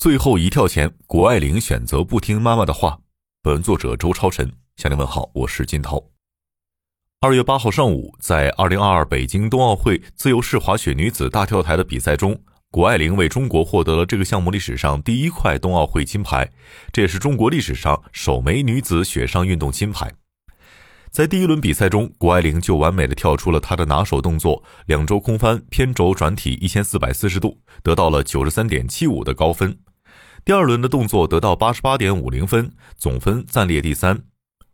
最后一跳前，谷爱凌选择不听妈妈的话。本文作者周超晨向您问好，我是金涛。二月八号上午，在二零二二北京冬奥会自由式滑雪女子大跳台的比赛中，谷爱凌为中国获得了这个项目历史上第一块冬奥会金牌，这也是中国历史上首枚女子雪上运动金牌。在第一轮比赛中，谷爱凌就完美的跳出了她的拿手动作——两周空翻偏轴转体一千四百四十度，得到了九十三点七五的高分。第二轮的动作得到八十八点五零分，总分暂列第三。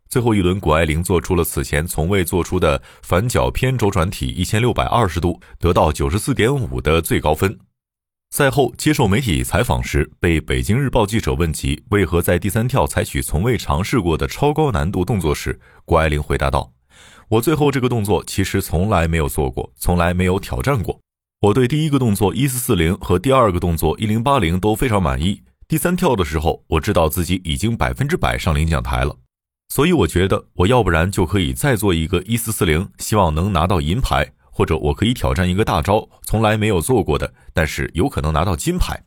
最后一轮，谷爱凌做出了此前从未做出的反脚偏轴转体一千六百二十度，得到九十四点五的最高分。赛后接受媒体采访时，被北京日报记者问及为何在第三跳采取从未尝试过的超高难度动作时，谷爱凌回答道：“我最后这个动作其实从来没有做过，从来没有挑战过。我对第一个动作一四四零和第二个动作一零八零都非常满意。第三跳的时候，我知道自己已经百分之百上领奖台了，所以我觉得我要不然就可以再做一个一四四零，希望能拿到银牌。”或者我可以挑战一个大招，从来没有做过的，但是有可能拿到金牌。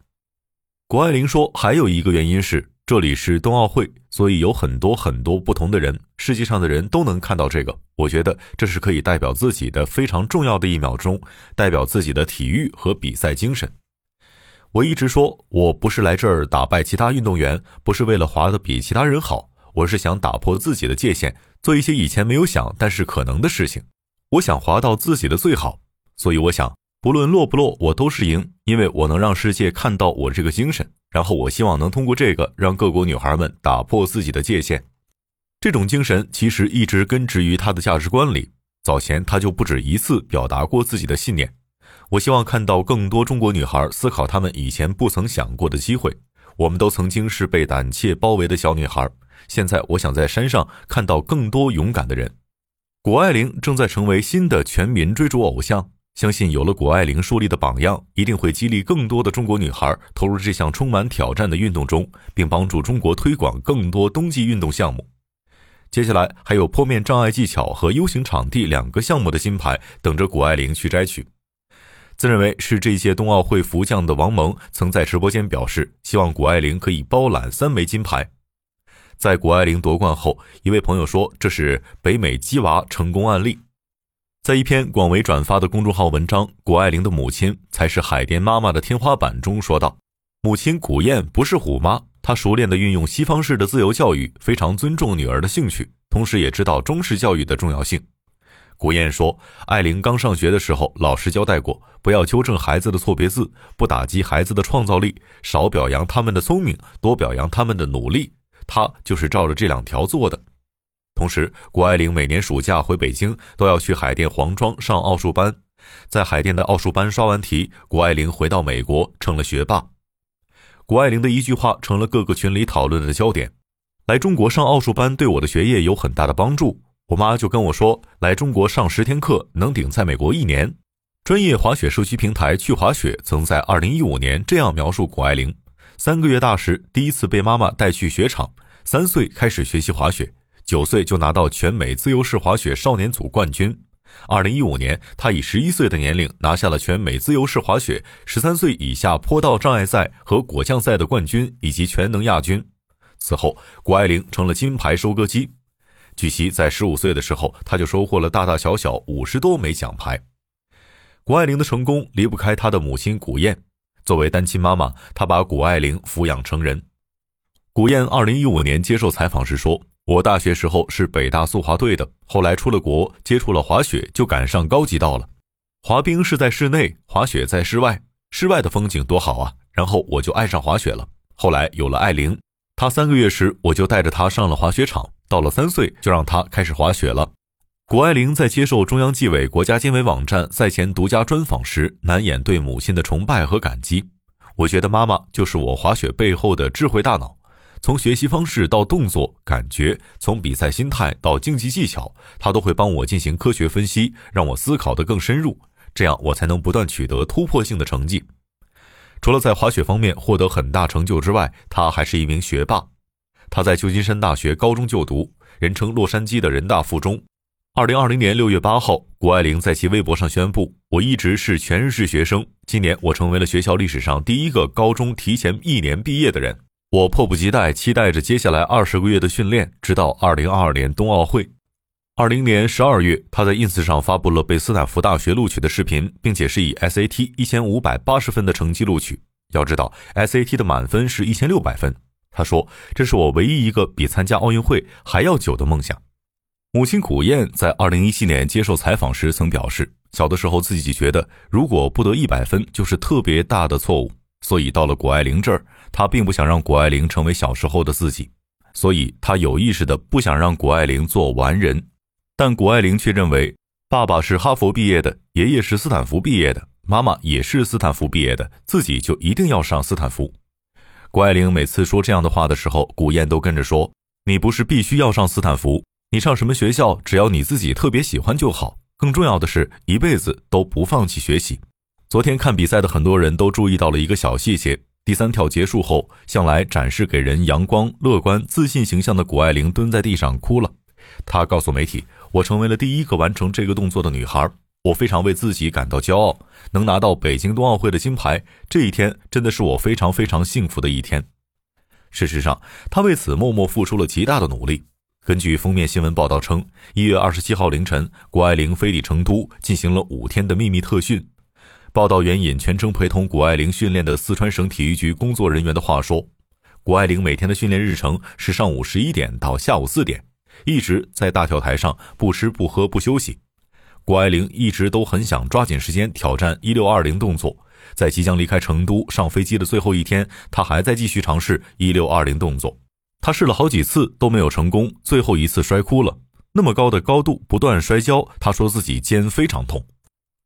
谷爱凌说，还有一个原因是这里是冬奥会，所以有很多很多不同的人，世界上的人都能看到这个。我觉得这是可以代表自己的非常重要的一秒钟，代表自己的体育和比赛精神。我一直说，我不是来这儿打败其他运动员，不是为了滑得比其他人好，我是想打破自己的界限，做一些以前没有想但是可能的事情。我想滑到自己的最好，所以我想，不论落不落，我都是赢，因为我能让世界看到我这个精神。然后我希望能通过这个，让各国女孩们打破自己的界限。这种精神其实一直根植于她的价值观里。早前她就不止一次表达过自己的信念。我希望看到更多中国女孩思考她们以前不曾想过的机会。我们都曾经是被胆怯包围的小女孩，现在我想在山上看到更多勇敢的人。谷爱凌正在成为新的全民追逐偶像，相信有了谷爱凌树立的榜样，一定会激励更多的中国女孩投入这项充满挑战的运动中，并帮助中国推广更多冬季运动项目。接下来还有坡面障碍技巧和 U 型场地两个项目的金牌等着谷爱凌去摘取。自认为是这届冬奥会福将的王蒙曾在直播间表示，希望谷爱凌可以包揽三枚金牌。在谷爱凌夺冠后，一位朋友说这是北美鸡娃成功案例。在一篇广为转发的公众号文章《谷爱凌的母亲才是海淀妈妈的天花板》中说道：“母亲谷燕不是虎妈，她熟练地运用西方式的自由教育，非常尊重女儿的兴趣，同时也知道中式教育的重要性。”古燕说：“艾琳刚上学的时候，老师交代过，不要纠正孩子的错别字，不打击孩子的创造力，少表扬他们的聪明，多表扬他们的努力。”他就是照着这两条做的。同时，谷爱凌每年暑假回北京都要去海淀黄庄上奥数班，在海淀的奥数班刷完题，谷爱凌回到美国成了学霸。谷爱凌的一句话成了各个群里讨论的焦点：来中国上奥数班对我的学业有很大的帮助。我妈就跟我说，来中国上十天课能顶在美国一年。专业滑雪社区平台去滑雪曾在二零一五年这样描述谷爱凌。三个月大时，第一次被妈妈带去雪场。三岁开始学习滑雪，九岁就拿到全美自由式滑雪少年组冠军。二零一五年，他以十一岁的年龄拿下了全美自由式滑雪十三岁以下坡道障碍赛和果酱赛的冠军以及全能亚军。此后，谷爱凌成了金牌收割机。据悉，在十五岁的时候，他就收获了大大小小五十多枚奖牌。谷爱凌的成功离不开她的母亲古燕。作为单亲妈妈，她把谷爱凌抚养成人。古燕二零一五年接受采访时说：“我大学时候是北大速滑队的，后来出了国，接触了滑雪，就赶上高级道了。滑冰是在室内，滑雪在室外，室外的风景多好啊！然后我就爱上滑雪了。后来有了艾琳，她三个月时我就带着她上了滑雪场，到了三岁就让她开始滑雪了。”谷爱凌在接受中央纪委国家监委网站赛前独家专访时，难掩对母亲的崇拜和感激。我觉得妈妈就是我滑雪背后的智慧大脑，从学习方式到动作感觉，从比赛心态到竞技技巧，她都会帮我进行科学分析，让我思考得更深入，这样我才能不断取得突破性的成绩。除了在滑雪方面获得很大成就之外，他还是一名学霸。他在旧金山大学高中就读，人称洛杉矶的人大附中。二零二零年六月八号，谷爱凌在其微博上宣布，我一直是全日制学生，今年我成为了学校历史上第一个高中提前一年毕业的人。我迫不及待，期待着接下来二十个月的训练，直到二零二二年冬奥会。二零年十二月，他在 ins 上发布了被斯坦福大学录取的视频，并且是以 SAT 一千五百八十分的成绩录取。要知道，SAT 的满分是一千六百分。他说：“这是我唯一一个比参加奥运会还要久的梦想。”母亲古燕在二零一七年接受采访时曾表示，小的时候自己觉得如果不得一百分就是特别大的错误，所以到了谷爱凌这儿。他并不想让谷爱凌成为小时候的自己，所以他有意识的不想让谷爱凌做完人。但谷爱凌却认为，爸爸是哈佛毕业的，爷爷是斯坦福毕业的，妈妈也是斯坦福毕业的，自己就一定要上斯坦福。谷爱凌每次说这样的话的时候，古燕都跟着说：“你不是必须要上斯坦福，你上什么学校，只要你自己特别喜欢就好。更重要的是，一辈子都不放弃学习。”昨天看比赛的很多人都注意到了一个小细节。第三跳结束后，向来展示给人阳光、乐观、自信形象的谷爱凌蹲在地上哭了。她告诉媒体：“我成为了第一个完成这个动作的女孩，我非常为自己感到骄傲。能拿到北京冬奥会的金牌，这一天真的是我非常非常幸福的一天。”事实上，她为此默默付出了极大的努力。根据封面新闻报道称，一月二十七号凌晨，谷爱凌飞抵成都，进行了五天的秘密特训。报道援引全程陪同谷爱凌训练的四川省体育局工作人员的话说：“谷爱凌每天的训练日程是上午十一点到下午四点，一直在大跳台上不吃不喝不休息。谷爱凌一直都很想抓紧时间挑战一六二零动作，在即将离开成都上飞机的最后一天，她还在继续尝试一六二零动作。她试了好几次都没有成功，最后一次摔哭了。那么高的高度不断摔跤，她说自己肩非常痛。”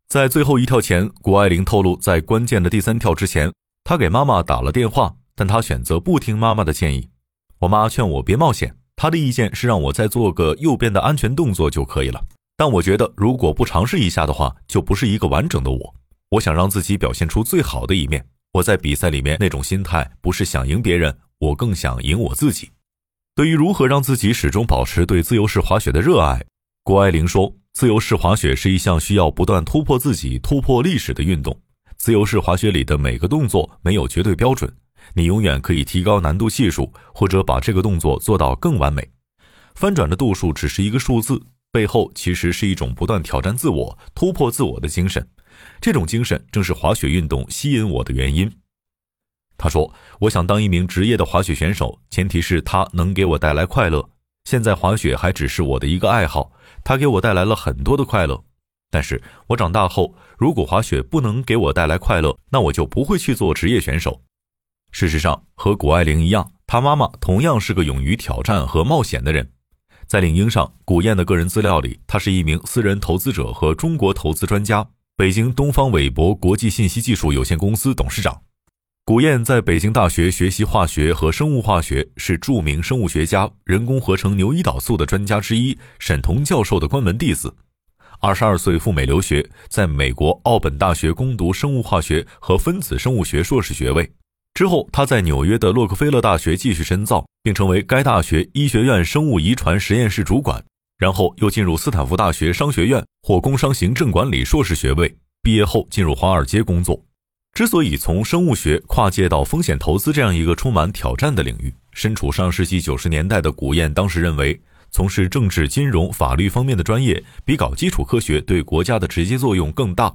在最后一跳前，谷爱凌透露，在关键的第三跳之前，她给妈妈打了电话，但她选择不听妈妈的建议。我妈劝我别冒险，他的意见是让我再做个右边的安全动作就可以了。但我觉得，如果不尝试一下的话，就不是一个完整的我。我想让自己表现出最好的一面。我在比赛里面那种心态，不是想赢别人，我更想赢我自己。对于如何让自己始终保持对自由式滑雪的热爱，郭艾玲说。自由式滑雪是一项需要不断突破自己、突破历史的运动。自由式滑雪里的每个动作没有绝对标准，你永远可以提高难度系数，或者把这个动作做到更完美。翻转的度数只是一个数字，背后其实是一种不断挑战自我、突破自我的精神。这种精神正是滑雪运动吸引我的原因。他说：“我想当一名职业的滑雪选手，前提是他能给我带来快乐。现在滑雪还只是我的一个爱好。”他给我带来了很多的快乐，但是我长大后，如果滑雪不能给我带来快乐，那我就不会去做职业选手。事实上，和谷爱凌一样，她妈妈同样是个勇于挑战和冒险的人。在领英上，古燕的个人资料里，她是一名私人投资者和中国投资专家，北京东方韦博国际信息技术有限公司董事长。古燕在北京大学学习化学和生物化学，是著名生物学家、人工合成牛胰岛素的专家之一沈彤教授的关门弟子。二十二岁赴美留学，在美国奥本大学攻读生物化学和分子生物学硕士学位。之后，他在纽约的洛克菲勒大学继续深造，并成为该大学医学院生物遗传实验室主管。然后又进入斯坦福大学商学院，获工商行政管理硕士学位。毕业后进入华尔街工作。之所以从生物学跨界到风险投资这样一个充满挑战的领域，身处上世纪九十年代的古燕当时认为，从事政治、金融、法律方面的专业比搞基础科学对国家的直接作用更大。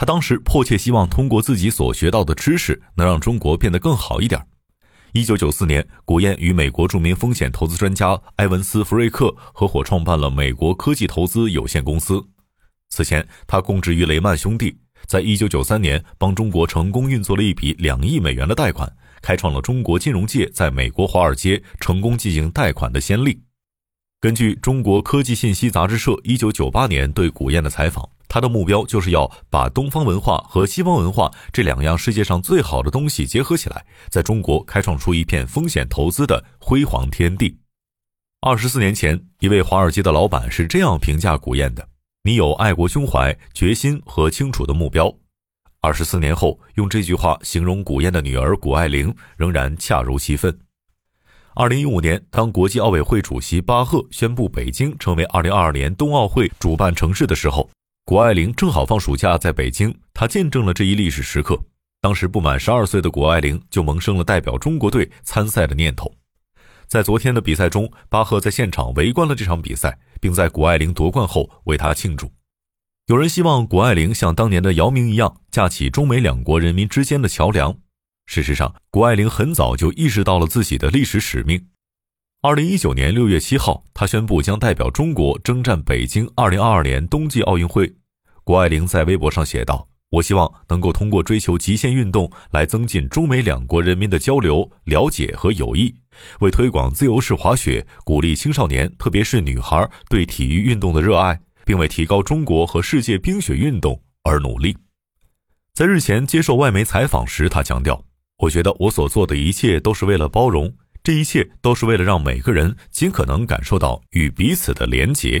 他当时迫切希望通过自己所学到的知识，能让中国变得更好一点。一九九四年，古燕与美国著名风险投资专家埃文斯·弗瑞克合伙创办了美国科技投资有限公司。此前，他供职于雷曼兄弟。在一九九三年，帮中国成功运作了一笔两亿美元的贷款，开创了中国金融界在美国华尔街成功进行贷款的先例。根据中国科技信息杂志社一九九八年对古燕的采访，他的目标就是要把东方文化和西方文化这两样世界上最好的东西结合起来，在中国开创出一片风险投资的辉煌天地。二十四年前，一位华尔街的老板是这样评价古燕的。你有爱国胸怀、决心和清楚的目标。二十四年后，用这句话形容古燕的女儿谷爱凌，仍然恰如其分。二零一五年，当国际奥委会主席巴赫宣布北京成为二零二二年冬奥会主办城市的时候，谷爱凌正好放暑假在北京，她见证了这一历史时刻。当时不满十二岁的谷爱凌就萌生了代表中国队参赛的念头。在昨天的比赛中，巴赫在现场围观了这场比赛，并在谷爱凌夺冠后为她庆祝。有人希望谷爱凌像当年的姚明一样，架起中美两国人民之间的桥梁。事实上，谷爱凌很早就意识到了自己的历史使命。二零一九年六月七号，她宣布将代表中国征战北京二零二二年冬季奥运会。谷爱凌在微博上写道。我希望能够通过追求极限运动来增进中美两国人民的交流、了解和友谊，为推广自由式滑雪、鼓励青少年，特别是女孩对体育运动的热爱，并为提高中国和世界冰雪运动而努力。在日前接受外媒采访时，他强调：“我觉得我所做的一切都是为了包容，这一切都是为了让每个人尽可能感受到与彼此的连结。”